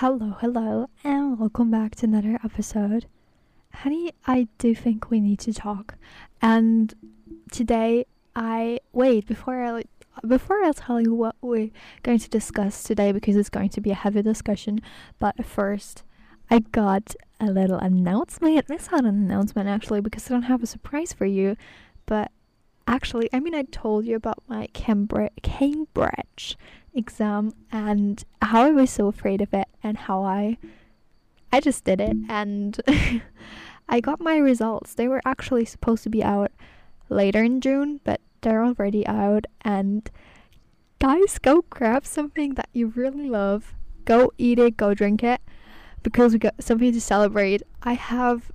Hello, hello, and welcome back to another episode. Honey, I do think we need to talk. And today, I wait before I before I tell you what we're going to discuss today because it's going to be a heavy discussion. But first, I got a little announcement. It's not an announcement actually because I don't have a surprise for you. But actually, I mean, I told you about my Cambridge, Cambridge exam and how I was so afraid of it and how I I just did it and I got my results. They were actually supposed to be out later in June, but they're already out and guys go grab something that you really love. Go eat it, go drink it because we got something to celebrate. I have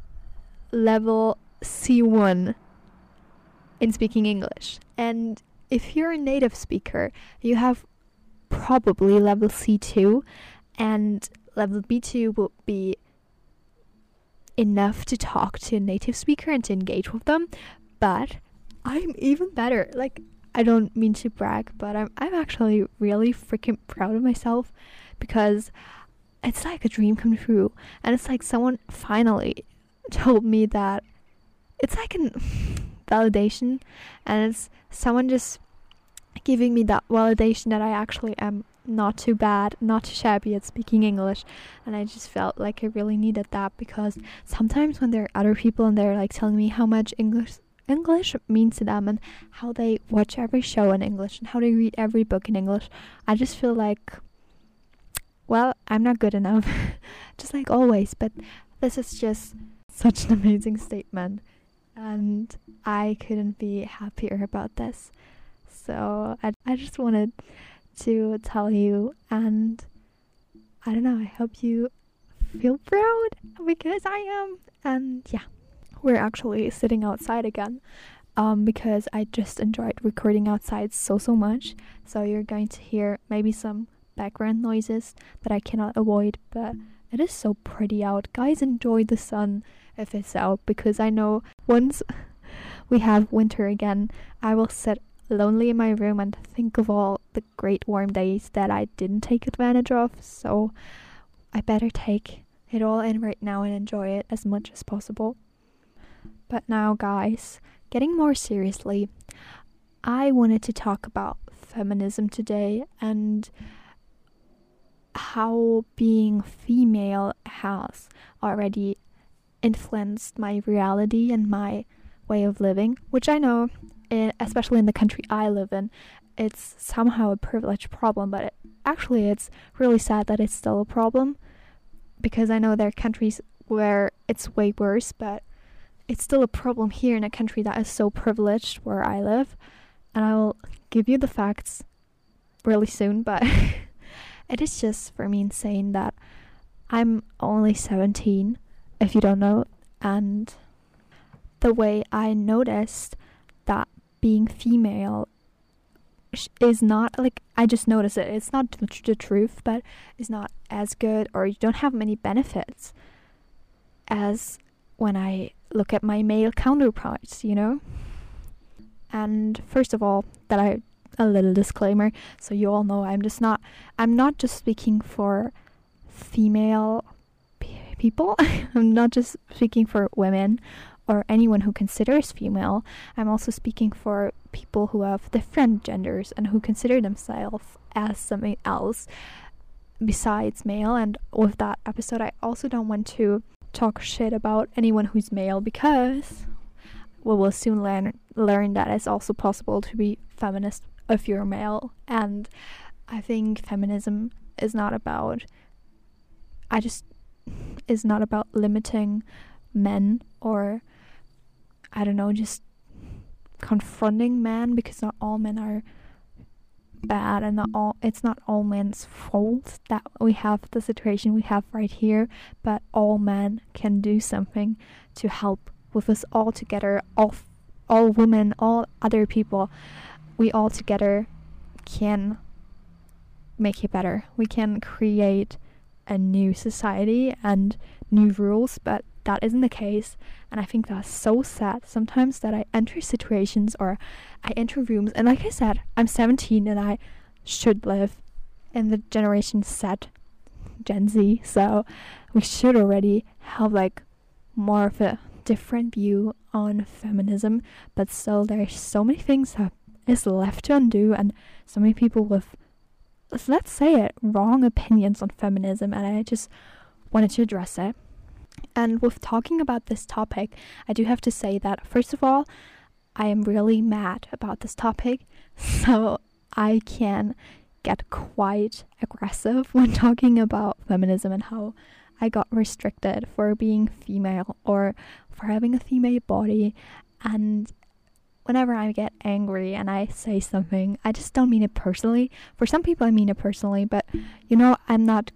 level C1 in speaking English. And if you're a native speaker, you have probably level C2, and level B2 will be enough to talk to a native speaker and to engage with them. But I'm even better. Like, I don't mean to brag, but I'm, I'm actually really freaking proud of myself because it's like a dream come true. And it's like someone finally told me that it's like an validation, and it's someone just giving me that validation that I actually am not too bad, not too shabby at speaking English. And I just felt like I really needed that because sometimes when there are other people and they're like telling me how much English English means to them and how they watch every show in English and how they read every book in English, I just feel like well, I'm not good enough. just like always, but this is just such an amazing statement and I couldn't be happier about this. So I, I just wanted to tell you, and I don't know, I hope you feel proud because I am. And yeah, we're actually sitting outside again um, because I just enjoyed recording outside so, so much. So you're going to hear maybe some background noises that I cannot avoid, but it is so pretty out. Guys, enjoy the sun if it's out because I know once we have winter again, I will sit lonely in my room and think of all the great warm days that I didn't take advantage of. So I better take it all in right now and enjoy it as much as possible. But now, guys, getting more seriously, I wanted to talk about feminism today and how being female has already influenced my reality and my way of living, which I know, especially in the country I live in, it's somehow a privilege problem, but it, actually it's really sad that it's still a problem because I know there are countries where it's way worse, but it's still a problem here in a country that is so privileged where I live. And I will give you the facts really soon, but it is just for me insane that I'm only 17, if you don't know, and the way I noticed that being female is not like I just noticed it. It's not the truth, but it's not as good, or you don't have many benefits as when I look at my male counterparts, you know. And first of all, that I a little disclaimer, so you all know I'm just not I'm not just speaking for female people. I'm not just speaking for women or anyone who considers female. I'm also speaking for people who have different genders and who consider themselves as something else besides male. And with that episode, I also don't want to talk shit about anyone who's male because we will soon learn learn that it's also possible to be feminist if you're male. And I think feminism is not about. I just is not about limiting men or I don't know, just confronting men because not all men are bad and not all it's not all men's fault that we have the situation we have right here, but all men can do something to help with us all together, all all women, all other people. We all together can make it better. We can create a new society and new rules, but that isn't the case. And I think that's so sad sometimes that I enter situations or I enter rooms. And like I said, I'm 17 and I should live in the generation Z Gen Z, so we should already have like more of a different view on feminism, but still there's so many things that is left to undo and so many people with let's say it wrong opinions on feminism and I just wanted to address it. And with talking about this topic, I do have to say that first of all, I am really mad about this topic, so I can get quite aggressive when talking about feminism and how I got restricted for being female or for having a female body. And whenever I get angry and I say something, I just don't mean it personally. For some people, I mean it personally, but you know, I'm not.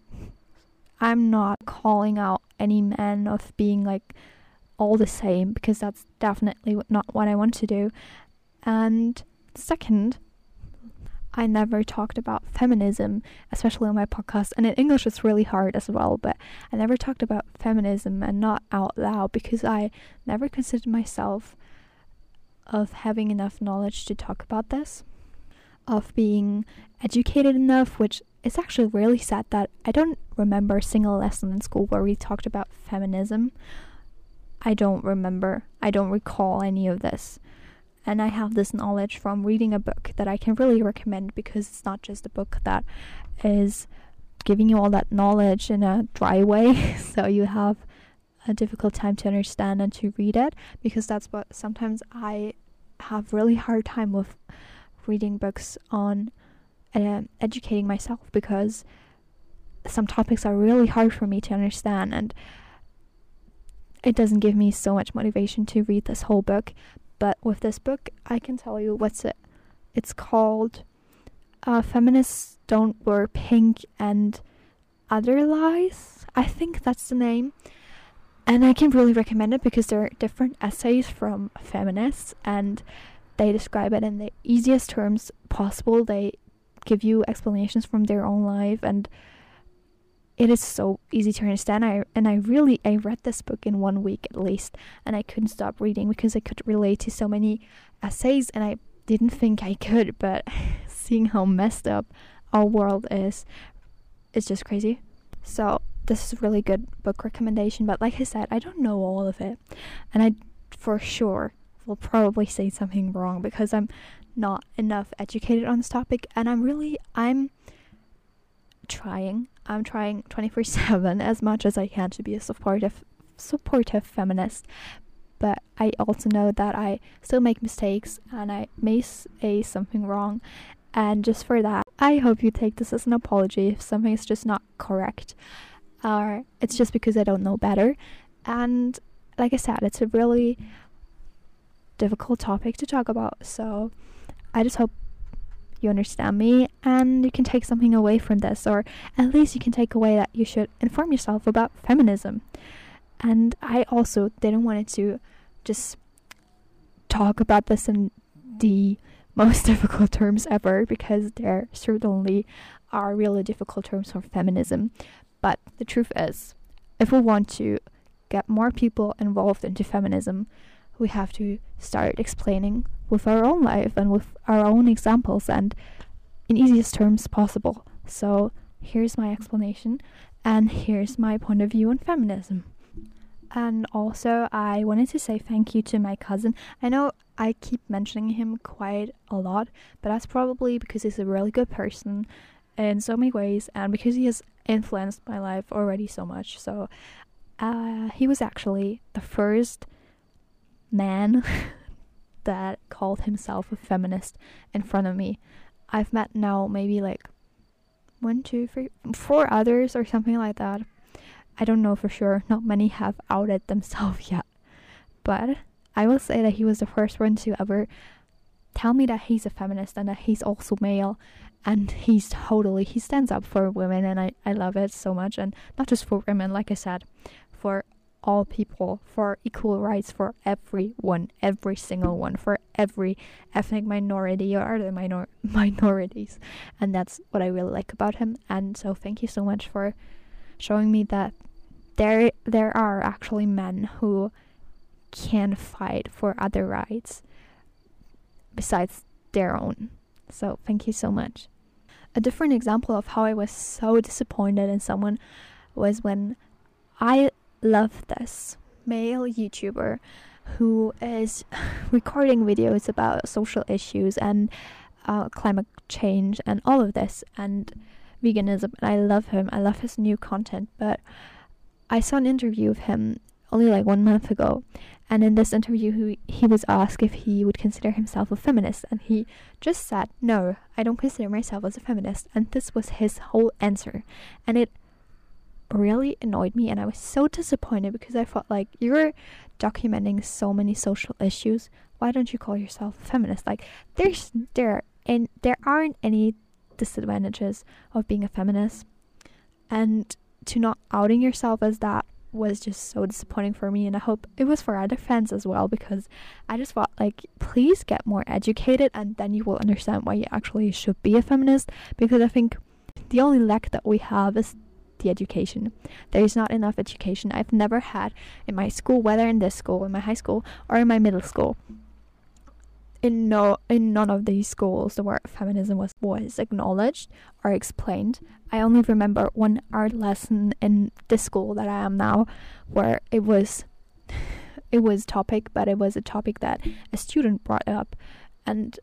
I'm not calling out any men of being like all the same because that's definitely not what I want to do. And second, I never talked about feminism, especially on my podcast. And in English, it's really hard as well, but I never talked about feminism and not out loud because I never considered myself of having enough knowledge to talk about this, of being educated enough, which is actually really sad that I don't remember a single lesson in school where we talked about feminism. I don't remember, I don't recall any of this and I have this knowledge from reading a book that I can really recommend because it's not just a book that is giving you all that knowledge in a dry way, so you have a difficult time to understand and to read it because that's what sometimes I have really hard time with reading books on uh, educating myself because some topics are really hard for me to understand and it doesn't give me so much motivation to read this whole book but with this book, I can tell you what's it. It's called uh, Feminists Don't Wear Pink and Other Lies. I think that's the name. And I can really recommend it because there are different essays from feminists and they describe it in the easiest terms possible. They give you explanations from their own life and it is so easy to understand. I and I really I read this book in one week at least, and I couldn't stop reading because I could relate to so many essays, and I didn't think I could. But seeing how messed up our world is, it's just crazy. So this is a really good book recommendation. But like I said, I don't know all of it, and I for sure will probably say something wrong because I'm not enough educated on this topic, and I'm really I'm trying. I'm trying 24/7 as much as I can to be a supportive supportive feminist. But I also know that I still make mistakes and I may say something wrong. And just for that, I hope you take this as an apology if something is just not correct. Or it's just because I don't know better. And like I said, it's a really difficult topic to talk about. So I just hope you understand me and you can take something away from this or at least you can take away that you should inform yourself about feminism. And i also didn't want to just talk about this in the most difficult terms ever because there certainly are really difficult terms for feminism. But the truth is if we want to get more people involved into feminism we have to start explaining with our own life and with our own examples and in easiest terms possible. So here's my explanation and here's my point of view on feminism. And also, I wanted to say thank you to my cousin. I know I keep mentioning him quite a lot, but that's probably because he's a really good person in so many ways and because he has influenced my life already so much. So, uh, he was actually the first man that called himself a feminist in front of me. I've met now maybe like one, two, three, four others or something like that. I don't know for sure. Not many have outed themselves yet. But I will say that he was the first one to ever tell me that he's a feminist and that he's also male and he's totally he stands up for women and I, I love it so much and not just for women like I said for all people, for equal rights for everyone, every single one, for every ethnic minority or other minor- minorities. And that's what I really like about him. And so thank you so much for showing me that there there are actually men who can fight for other rights besides their own. So thank you so much. a different example of how I was so disappointed in someone was when I love this male YouTuber who is recording videos about social issues and uh, climate change and all of this and veganism. And I love him. I love his new content. But I saw an interview of him only like one month ago. And in this interview, he, he was asked if he would consider himself a feminist. And he just said, No, I don't consider myself as a feminist. And this was his whole answer. And it really annoyed me. And I was so disappointed because I felt like you're documenting so many social issues. Why don't you call yourself a feminist? Like, there's, there, and there aren't any disadvantages of being a feminist. And to not outing yourself as that was just so disappointing for me and I hope it was for other fans as well because I just thought like please get more educated and then you will understand why you actually should be a feminist because I think the only lack that we have is the education. There is not enough education. I've never had in my school, whether in this school, in my high school, or in my middle school, in no in none of these schools the word feminism was was acknowledged or explained. I only remember one art lesson in the school that I am now where it was it was topic but it was a topic that a student brought up and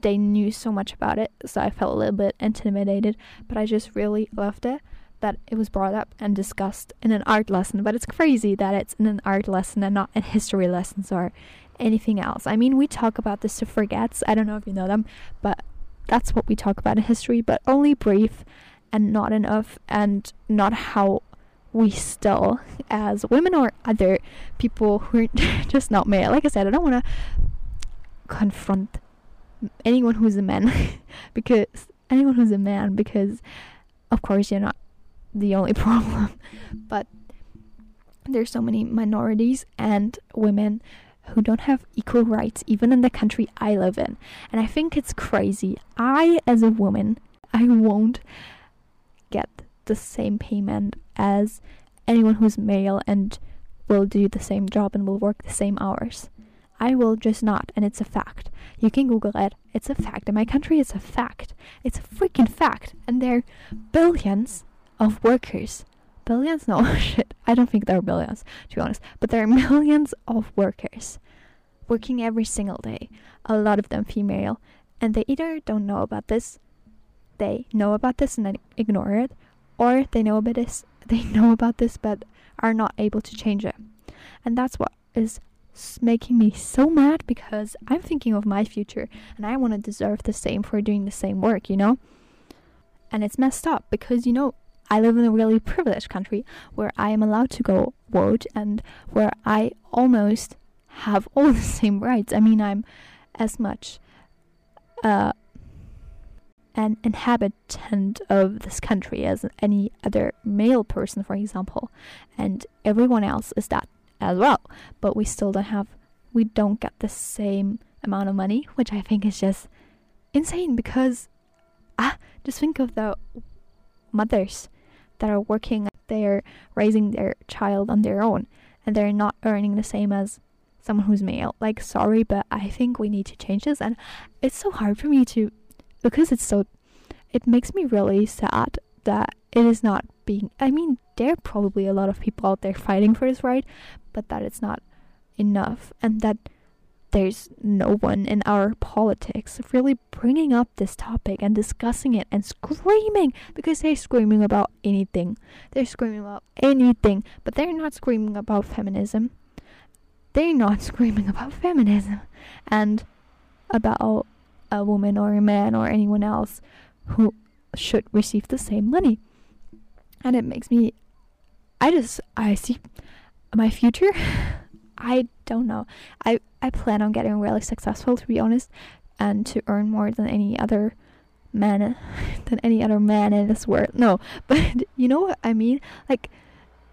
they knew so much about it so I felt a little bit intimidated but I just really loved it that it was brought up and discussed in an art lesson but it's crazy that it's in an art lesson and not in history lessons or anything else. I mean, we talk about the suffragettes. I don't know if you know them, but that's what we talk about in history, but only brief and not enough, and not how we still, as women or other people who are just not male, like I said, I don't want to confront anyone who's a man because anyone who's a man because of course you're not the only problem but there's so many minorities and women who don't have equal rights even in the country I live in. And I think it's crazy. I, as a woman, I won't get the same payment as anyone who's male and will do the same job and will work the same hours. I will just not, and it's a fact. You can Google it. It's a fact. In my country, it's a fact. It's a freaking fact. And there are billions of workers billions? No, shit. I don't think there are billions, to be honest. But there are millions of workers working every single day, a lot of them female, and they either don't know about this, they know about this and then ignore it, or they know about this, they know about this but are not able to change it. And that's what is making me so mad because I'm thinking of my future and I want to deserve the same for doing the same work, you know? And it's messed up because, you know, I live in a really privileged country where I am allowed to go vote and where I almost have all the same rights. I mean, I'm as much uh, an inhabitant of this country as any other male person, for example, and everyone else is that as well. But we still don't have, we don't get the same amount of money, which I think is just insane because ah, just think of the mothers that are working, they're raising their child on their own and they're not earning the same as someone who's male. Like, sorry, but I think we need to change this. And it's so hard for me to, because it's so, it makes me really sad that it is not being, I mean, there are probably a lot of people out there fighting for this right, but that it's not enough. And that there's no one in our politics really bringing up this topic and discussing it and screaming because they're screaming about anything. They're screaming about anything, but they're not screaming about feminism. They're not screaming about feminism and about a woman or a man or anyone else who should receive the same money. And it makes me I just I see my future I don't know. I I plan on getting really successful to be honest and to earn more than any other man than any other man in this world. No, but you know what I mean? Like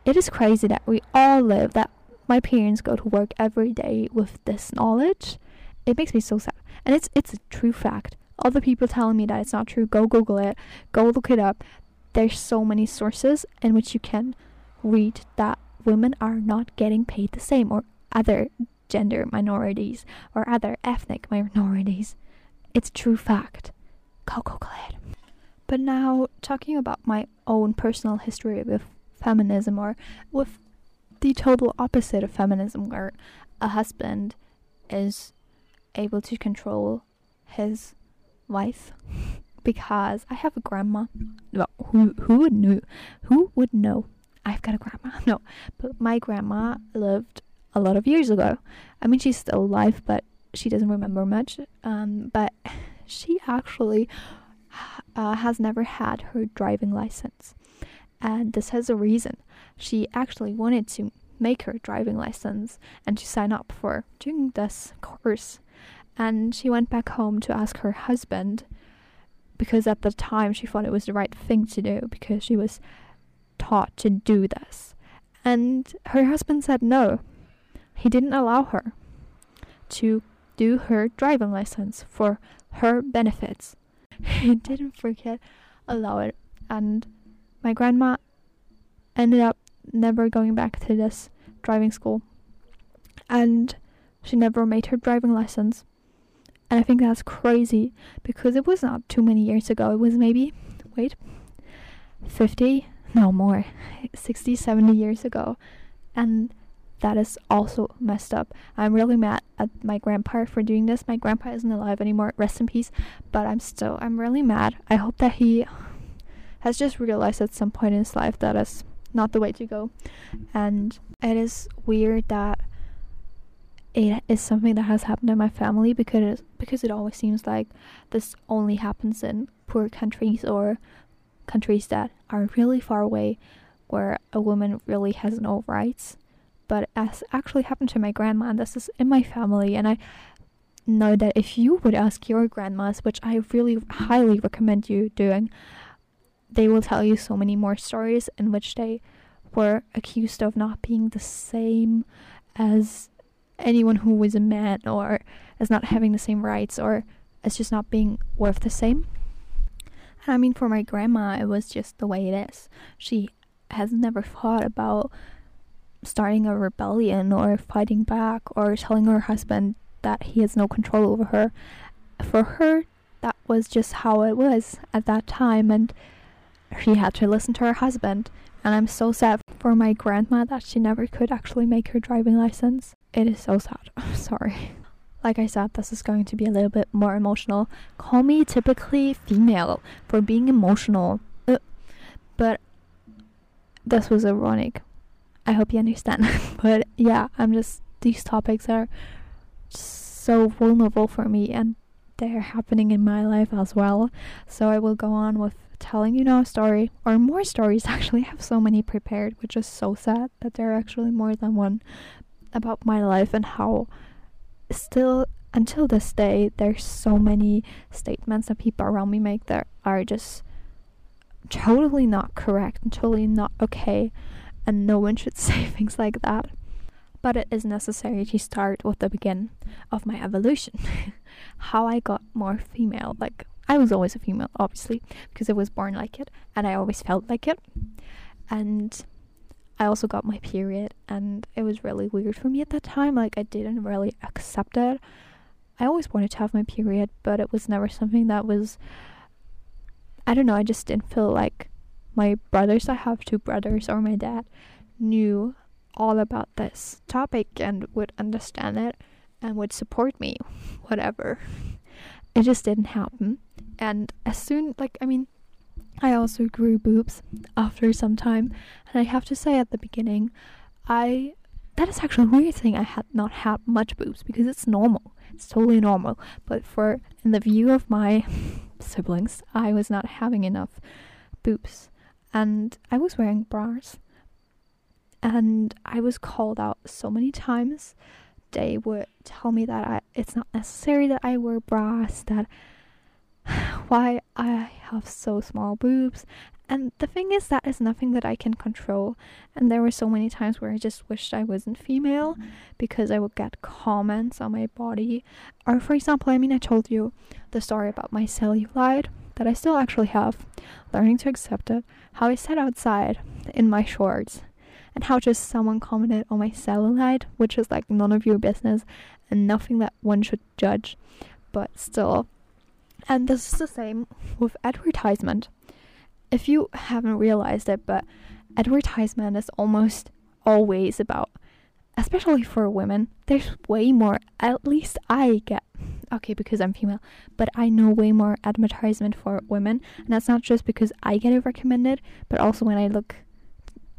it is crazy that we all live that my parents go to work every day with this knowledge. It makes me so sad. And it's it's a true fact. Other people telling me that it's not true, go Google it, go look it up. There's so many sources in which you can read that women are not getting paid the same or other gender minorities or other ethnic minorities. It's true fact. Coco Glad. But now, talking about my own personal history with feminism or with the total opposite of feminism, where a husband is able to control his wife because I have a grandma. Well, who who would know? Who would know? I've got a grandma. No, but my grandma lived a lot of years ago. I mean, she's still alive, but she doesn't remember much. Um, but she actually uh, has never had her driving license, and this has a reason. She actually wanted to make her driving license and to sign up for doing this course. And she went back home to ask her husband because at the time she thought it was the right thing to do because she was taught to do this. And her husband said no. He didn't allow her to do her driving license for her benefits. He didn't forget allow it and my grandma ended up never going back to this driving school. And she never made her driving license. And I think that's crazy because it was not too many years ago. It was maybe, wait, 50, no more, 60, 70 years ago. And that is also messed up. I'm really mad at my grandpa for doing this. My grandpa isn't alive anymore, rest in peace. But I'm still, I'm really mad. I hope that he has just realized at some point in his life that is not the way to go. And it is weird that it is something that has happened in my family because because it always seems like this only happens in poor countries or countries that are really far away where a woman really has no rights. But as actually happened to my grandma and this is in my family and i know that if you would ask your grandmas which i really highly recommend you doing they will tell you so many more stories in which they were accused of not being the same as anyone who is a man or as not having the same rights or as just not being worth the same. And I mean, for my grandma, it was just the way it is. She has never thought about starting a rebellion or fighting back or telling her husband that he has no control over her. For her, that was just how it was at that time, and she had to listen to her husband. And I'm so sad for my grandma that she never could actually make her driving license. It is so sad. Sorry. Like I said, this is going to be a little bit more emotional. Call me typically female for being emotional. Uh, but this was ironic. I hope you understand. but yeah, I'm just, these topics are so vulnerable for me and they're happening in my life as well. So I will go on with telling you now a story, or more stories actually. I have so many prepared, which is so sad that there are actually more than one about my life and how still until this day there's so many statements that people around me make that are just totally not correct and totally not okay and no one should say things like that but it is necessary to start with the begin of my evolution how i got more female like I was always a female, obviously, because I was born like it and I always felt like it. And I also got my period, and it was really weird for me at that time. Like, I didn't really accept it. I always wanted to have my period, but it was never something that was. I don't know, I just didn't feel like my brothers, I have two brothers, or my dad, knew all about this topic and would understand it and would support me, whatever. It just didn't happen and as soon like i mean i also grew boobs after some time and i have to say at the beginning i that is actually a weird thing i had not had much boobs because it's normal it's totally normal. But for in the view of my siblings i was not having enough boobs. And i was wearing bras. And i was called out so many times. They would tell me that I, it's not necessary that i wear bras that why I have so small boobs. And the thing is, that is nothing that I can control. And there were so many times where I just wished I wasn't female mm-hmm. because I would get comments on my body. Or, for example, I mean, I told you the story about my cellulite that I still actually have, learning to accept it, how I sat outside in my shorts, and how just someone commented on my cellulite, which is like none of your business and nothing that one should judge. But still, And this is the same with advertisement. If you haven't realized it, but advertisement is almost always about, especially for women, there's way more, at least I get, okay, because I'm female, but I know way more advertisement for women. And that's not just because I get it recommended, but also when I look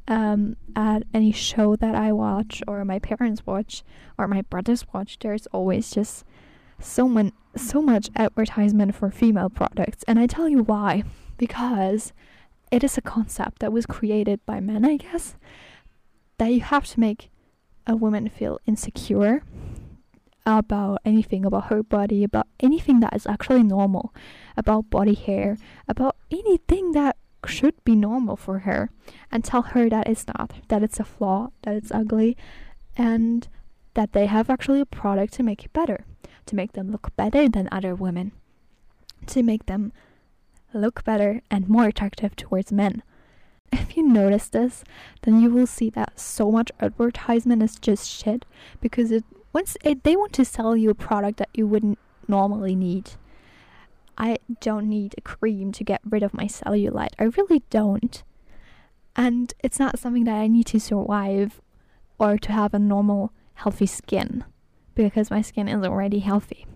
um, at any show that I watch or my parents watch or my brothers watch, there's always just so much so much advertisement for female products. And I tell you why. Because it is a concept that was created by men, I guess, that you have to make a woman feel insecure about anything about her body, about anything that is actually normal, about body hair, about anything that should be normal for her, and tell her that it's not, that it's a flaw, that it's ugly, and that they have actually a product to make it better, to make them look better than other women, to make them look better and more attractive towards men. If you notice this, then you will see that so much advertisement is just shit because it once it, they want to sell you a product that you wouldn't normally need. I don't need a cream to get rid of my cellulite. I really don't. And it's not something that I need to survive or to have a normal healthy skin because my skin is already healthy.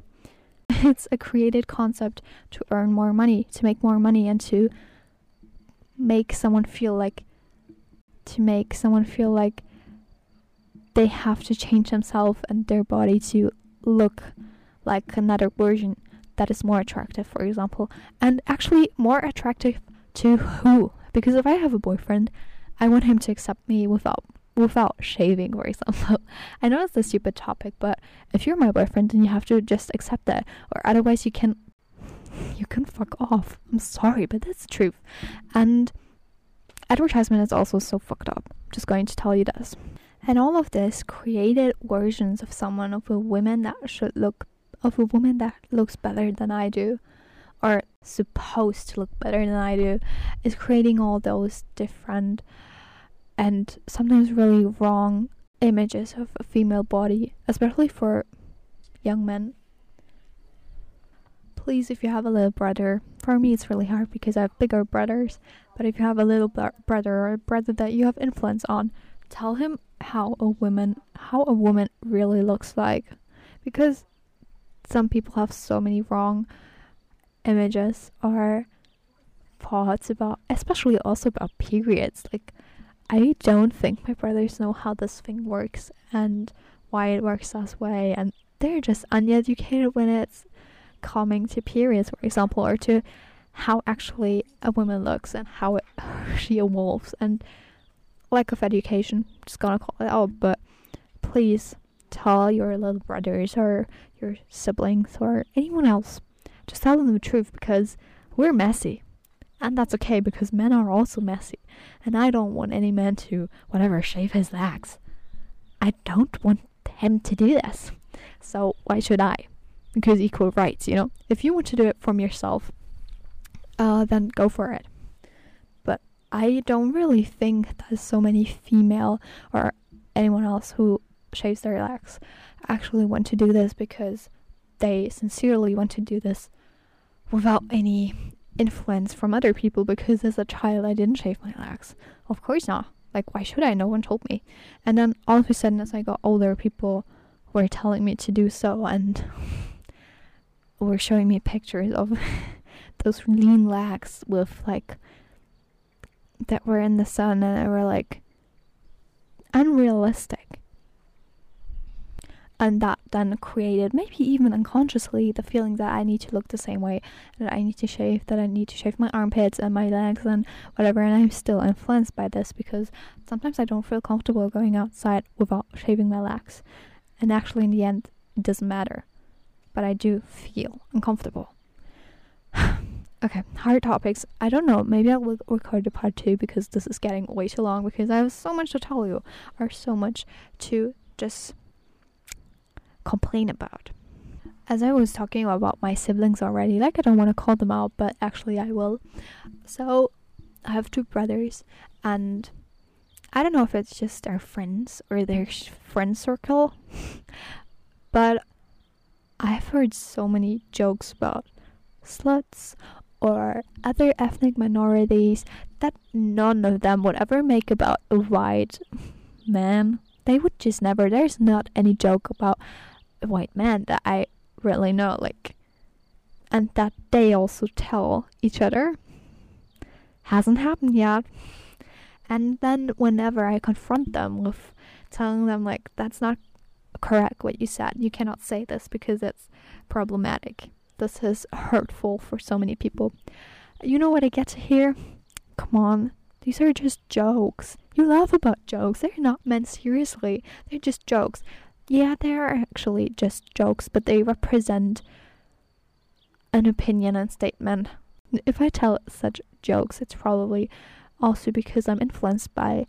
It's a created concept to earn more money, to make more money, and to make someone feel like to make someone feel like they have to change themselves and their body to look like another version that is more attractive, for example, and actually more attractive to who? Because if I have a boyfriend, I want him to accept me without without shaving, for example. I know it's a stupid topic, but if you're my boyfriend, then you have to just accept that, or otherwise you can you can fuck off. I'm sorry, but that's the truth. And advertisement is also so fucked up. Just going to tell you this. And all of this created versions of someone of a woman that should look of a woman that looks better than I do or supposed to look better than I do is creating all those different and sometimes really wrong images of a female body, especially for young men. Please, if you have a little brother, for me it's really hard because I have bigger brothers, but if you have a little brother or a brother that you have influence on, tell him how a woman how a woman really looks like because some people have so many wrong images or thoughts about especially also about periods like I don't think my brothers know how this thing works and why it works this way, and they're just uneducated when it's coming to periods, for example, or to how actually a woman looks and how it, she evolves, and lack of education. Just gonna call it out, but please tell your little brothers or your siblings or anyone else. Just tell them the truth because we're messy. And that's okay because men are also messy. And I don't want any man to, whatever, shave his legs. I don't want him to do this. So why should I? Because equal rights, you know? If you want to do it from yourself, uh, then go for it. But I don't really think that so many female or anyone else who shaves their legs actually want to do this because they sincerely want to do this without any influence from other people because as a child I didn't shave my legs. Of course not. Like, why should I? No one told me. And then all of a sudden, as I got older, people were telling me to do so and were showing me pictures of those lean legs with like that were in the sun and they were like unrealistic and that then created maybe even unconsciously the feeling that I need to look the same way that I need to shave that I need to shave my armpits and my legs and whatever and I'm still influenced by this because sometimes I don't feel comfortable going outside without shaving my legs. And actually in the end it doesn't matter. But I do feel uncomfortable. Okay hard topics. I don't know. Maybe I will record a part 2 because this is getting way too long because I have so much to tell you or so much to just complain about. As I was talking about my siblings already, like I don't want to call them out, but actually I will. So I have two brothers, and I don't know if it's just our friends or their friend circle, but I've heard so many jokes about sluts or other ethnic minorities that none of them would ever make about a white man. They would just never. There's not any joke about white man that I really know, like, and that they also tell each other. Hasn't happened yet. And then whenever I confront them with telling them, like, that's not correct what you said, you cannot say this because it's problematic. This is hurtful for so many people. You know what I get to hear? Come on, these are just jokes. You laugh about jokes. They're not meant seriously. They're just jokes. Yeah, they are actually just jokes, but they represent an opinion and statement. If I tell such jokes, it's probably also because I'm influenced by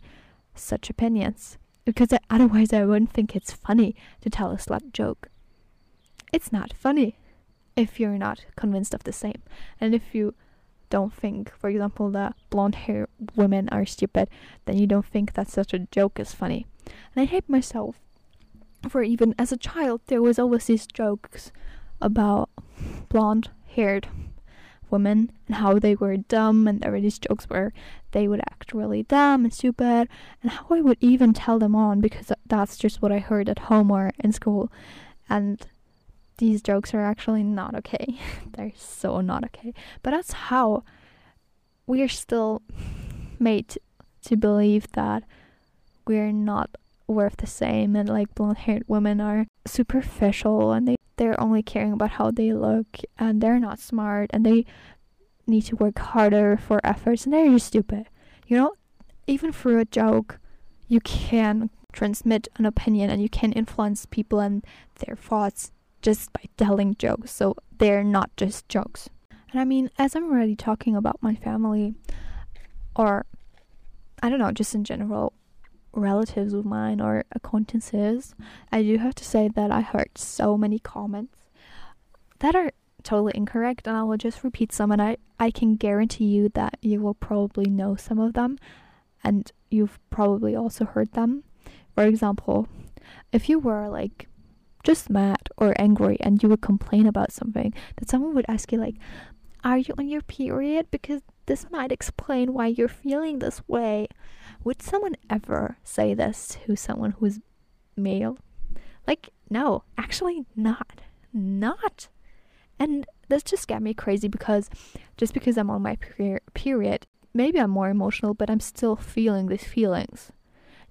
such opinions. Because otherwise, I wouldn't think it's funny to tell a slut joke. It's not funny if you're not convinced of the same. And if you don't think, for example, that blonde hair women are stupid, then you don't think that such a joke is funny. And I hate myself for even as a child, there was always these jokes about blonde haired women and how they were dumb, and there were these jokes where they would act really dumb and stupid, and how I would even tell them on because that's just what I heard at home or in school. And these jokes are actually not okay. They're so not okay. But that's how we are still made to believe that we're not worth the same and like blonde haired women are superficial and they they're only caring about how they look and they're not smart and they need to work harder for efforts and they're just stupid. You know, even through a joke, you can transmit an opinion and you can influence people and their thoughts just by telling jokes. So they're not just jokes. And I mean, as I'm already talking about my family, or I don't know, just in general, relatives of mine or acquaintances, I do have to say that I heard so many comments that are totally incorrect, and I will just repeat some, and I, I can guarantee you that you will probably know some of them, and you've probably also heard them. For example, if you were like just mad or angry and you would complain about something, that someone would ask you like, "Are you on your period?" Because this might explain why you're feeling this way. Would someone ever say this to someone who's male? Like, no, actually not. Not. And this just got me crazy because just because I'm on my per- period, maybe I'm more emotional, but I'm still feeling these feelings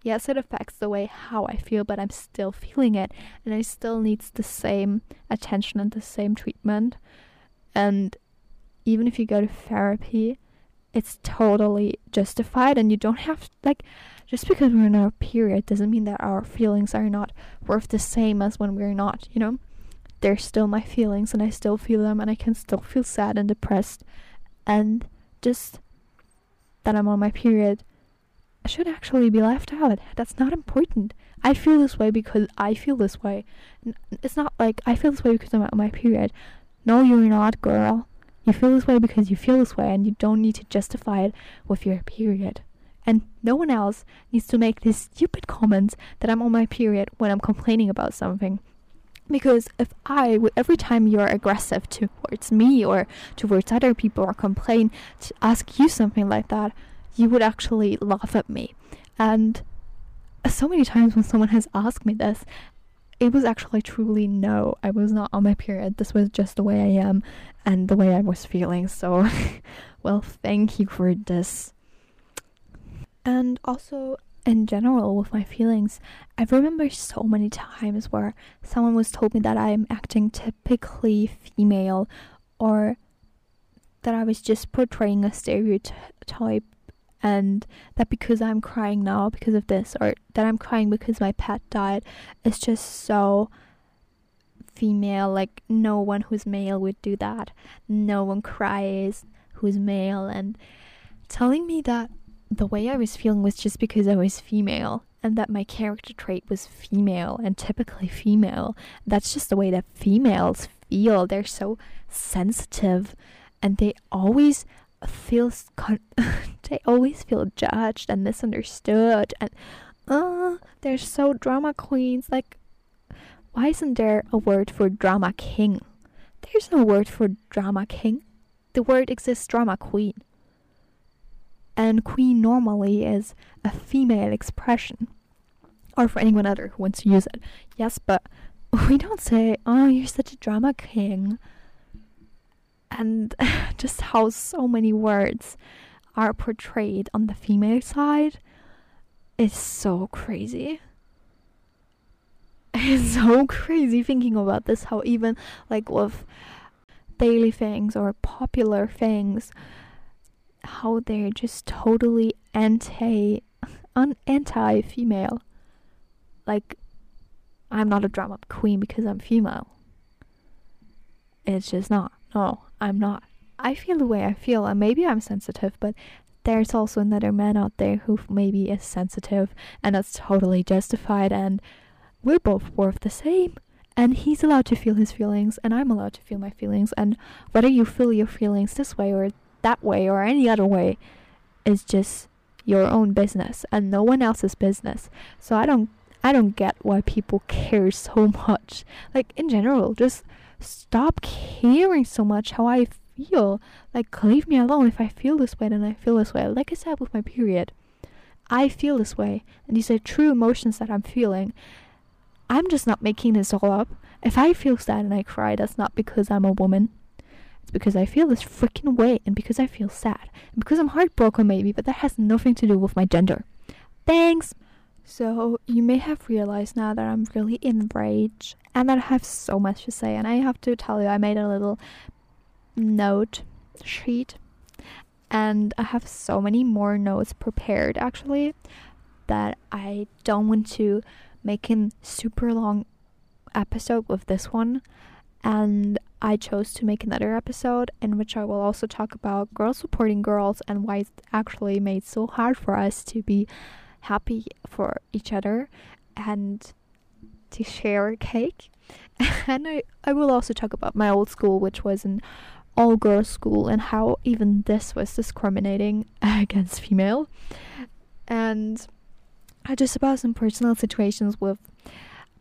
yes, it affects the way how I feel, but I'm still feeling it, and I still needs the same attention and the same treatment. And even if you go to therapy, it's totally justified, and you don't have to, like just because we're in our period doesn't mean that our feelings are not worth the same as when we're not. You know, they're still my feelings, and I still feel them, and I can still feel sad and depressed, and just that I'm on my period I should actually be left out. That's not important. I feel this way because I feel this way. It's not like I feel this way because I'm on my period. No, you're not, girl. You feel this way because you feel this way, and you don't need to justify it with your period. And no one else needs to make these stupid comments that I'm on my period when I'm complaining about something. Because if I, every time you're aggressive towards me or towards other people or complain to ask you something like that, you would actually laugh at me. And so many times when someone has asked me this, it was actually truly no, I was not on my period. This was just the way I am and the way I was feeling. So, well, thank you for this. And also, in general, with my feelings, I remember so many times where someone was told me that I'm acting typically female or that I was just portraying a stereotype and that because I'm crying now because of this, or that I'm crying because my pet died, is just so female. Like, no one who's male would do that. No one cries who's male. And telling me that the way I was feeling was just because I was female and that my character trait was female and typically female. That's just the way that females feel. They're so sensitive and they always feels con- they always feel judged and misunderstood and uh they're so drama queens like why isn't there a word for drama king there's no word for drama king. The word exists drama queen. And queen normally is a female expression. Or for anyone other who wants to use it. Yes, but we don't say, oh, you're such a drama king. And just how so many words are portrayed on the female side is so crazy. It's so crazy thinking about this. How even like with daily things or popular things, how they're just totally anti, un- anti female. Like, I'm not a drama queen because I'm female. It's just not. No, I'm not. I feel the way I feel, and maybe I'm sensitive, but there's also another man out there who maybe is sensitive, and that's totally justified, and we're both worth the same. And he's allowed to feel his feelings, and I'm allowed to feel my feelings, and whether you feel your feelings this way or that way or any other way is just your own business and no one else's business. So I don't I don't get why people care so much. Like in general, just stop caring so much how I feel. Like, leave me alone. If I feel this way, then I feel this way. Like I said with my period, I feel this way, and these are true emotions that I'm feeling. I'm just not making this all up. If I feel sad and I cry, that's not because I'm a woman. It's because I feel this freaking way, and because I feel sad, and because I'm heartbroken, maybe, but that has nothing to do with my gender. Thanks! So, you may have realized now that I'm really enraged and that I have so much to say. And I have to tell you, I made a little note sheet and I have so many more notes prepared actually that I don't want to make a super long episode with this one. And I chose to make another episode in which I will also talk about girls supporting girls and why it's actually made so hard for us to be happy for each other and to share a cake. and I, I will also talk about my old school, which was an all girls school, and how even this was discriminating against female. And I just about some personal situations with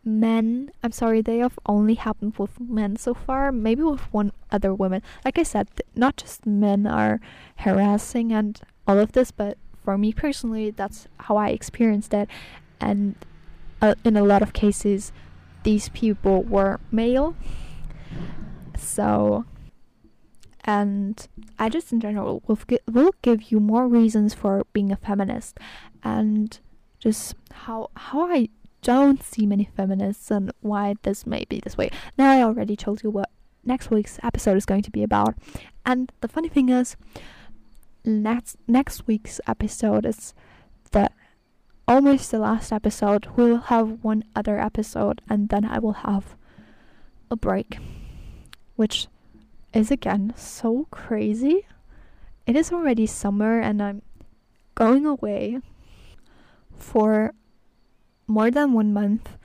men. I'm sorry, they have only happened with men so far, maybe with one other woman. Like I said, not just men are harassing and all of this, but for me personally, that's how I experienced it. And uh, in a lot of cases, these people were male. So, and I just in general will, gi- will give you more reasons for being a feminist and just how how I don't see many feminists and why this may be this way. Now I already told you what next week's episode is going to be about. And the funny thing is next next week's episode is the almost the last episode. We'll have one other episode and then I will have a break. Which is again so crazy. It is already summer and I'm going away for more than one month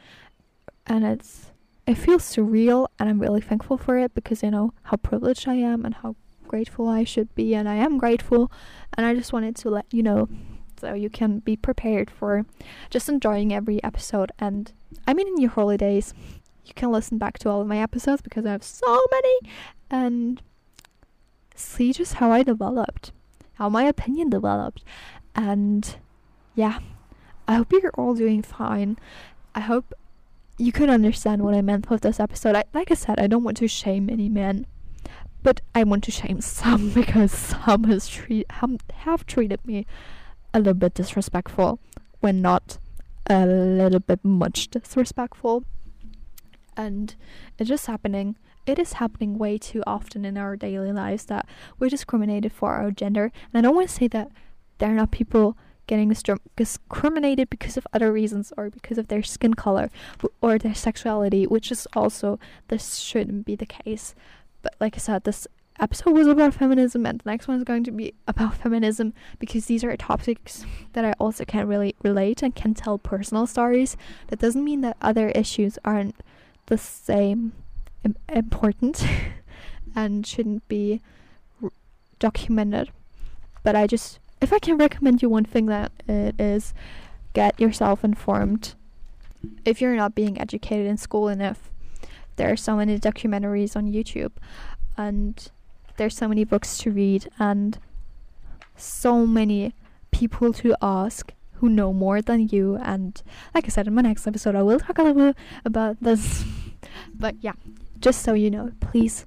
and it's it feels surreal and I'm really thankful for it because I know how privileged I am and how grateful I should be, and I am grateful. And I just wanted to let you know so you can be prepared for just enjoying every episode. And I mean, in your holidays, you can listen back to all of my episodes because I have so many and see just how I developed, how my opinion developed. And yeah, I hope you're all doing fine. I hope you could understand what I meant with this episode. I, like I said, I don't want to shame any men but I want to shame some because some has treat have, have treated me a little bit disrespectful when not a little bit much disrespectful. And it's just happening. It is happening way too often in our daily lives that we're discriminated for our gender. And I don't want to say that there are not people getting discriminated because of other reasons or because of their skin color or their sexuality, which is also, this shouldn't be the case. But like I said, this episode was about feminism, and the next one is going to be about feminism because these are topics that I also can't really relate and can tell personal stories. That doesn't mean that other issues aren't the same Im- important and shouldn't be r- documented. But I just, if I can recommend you one thing, that it is get yourself informed. If you're not being educated in school and if there are so many documentaries on YouTube, and there's so many books to read, and so many people to ask who know more than you. And like I said in my next episode, I will talk a little bit about this. but yeah, just so you know, please,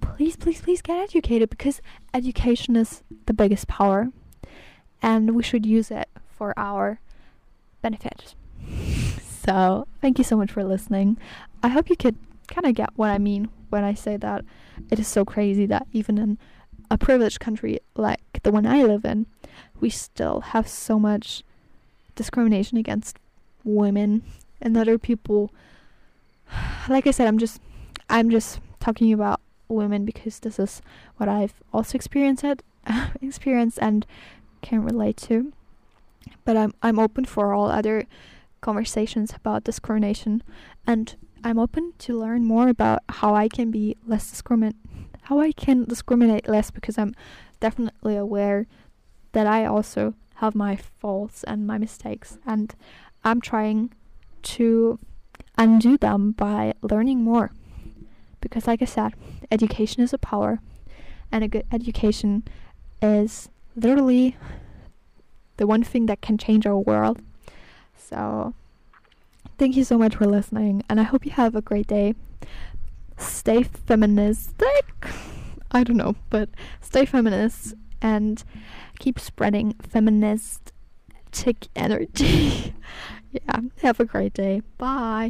please, please, please get educated because education is the biggest power, and we should use it for our benefit. So, thank you so much for listening. I hope you could kind of get what I mean when I say that it is so crazy that even in a privileged country like the one I live in, we still have so much discrimination against women and other people. Like I said, I'm just I'm just talking about women because this is what I've also experienced experienced and can relate to. But I'm I'm open for all other conversations about discrimination and I'm open to learn more about how I can be less discriminate how I can discriminate less because I'm definitely aware that I also have my faults and my mistakes and I'm trying to undo them by learning more because like I said education is a power and a good education is literally the one thing that can change our world so, thank you so much for listening, and I hope you have a great day. Stay feministic. I don't know, but stay feminist and keep spreading feminist energy. yeah, have a great day. Bye.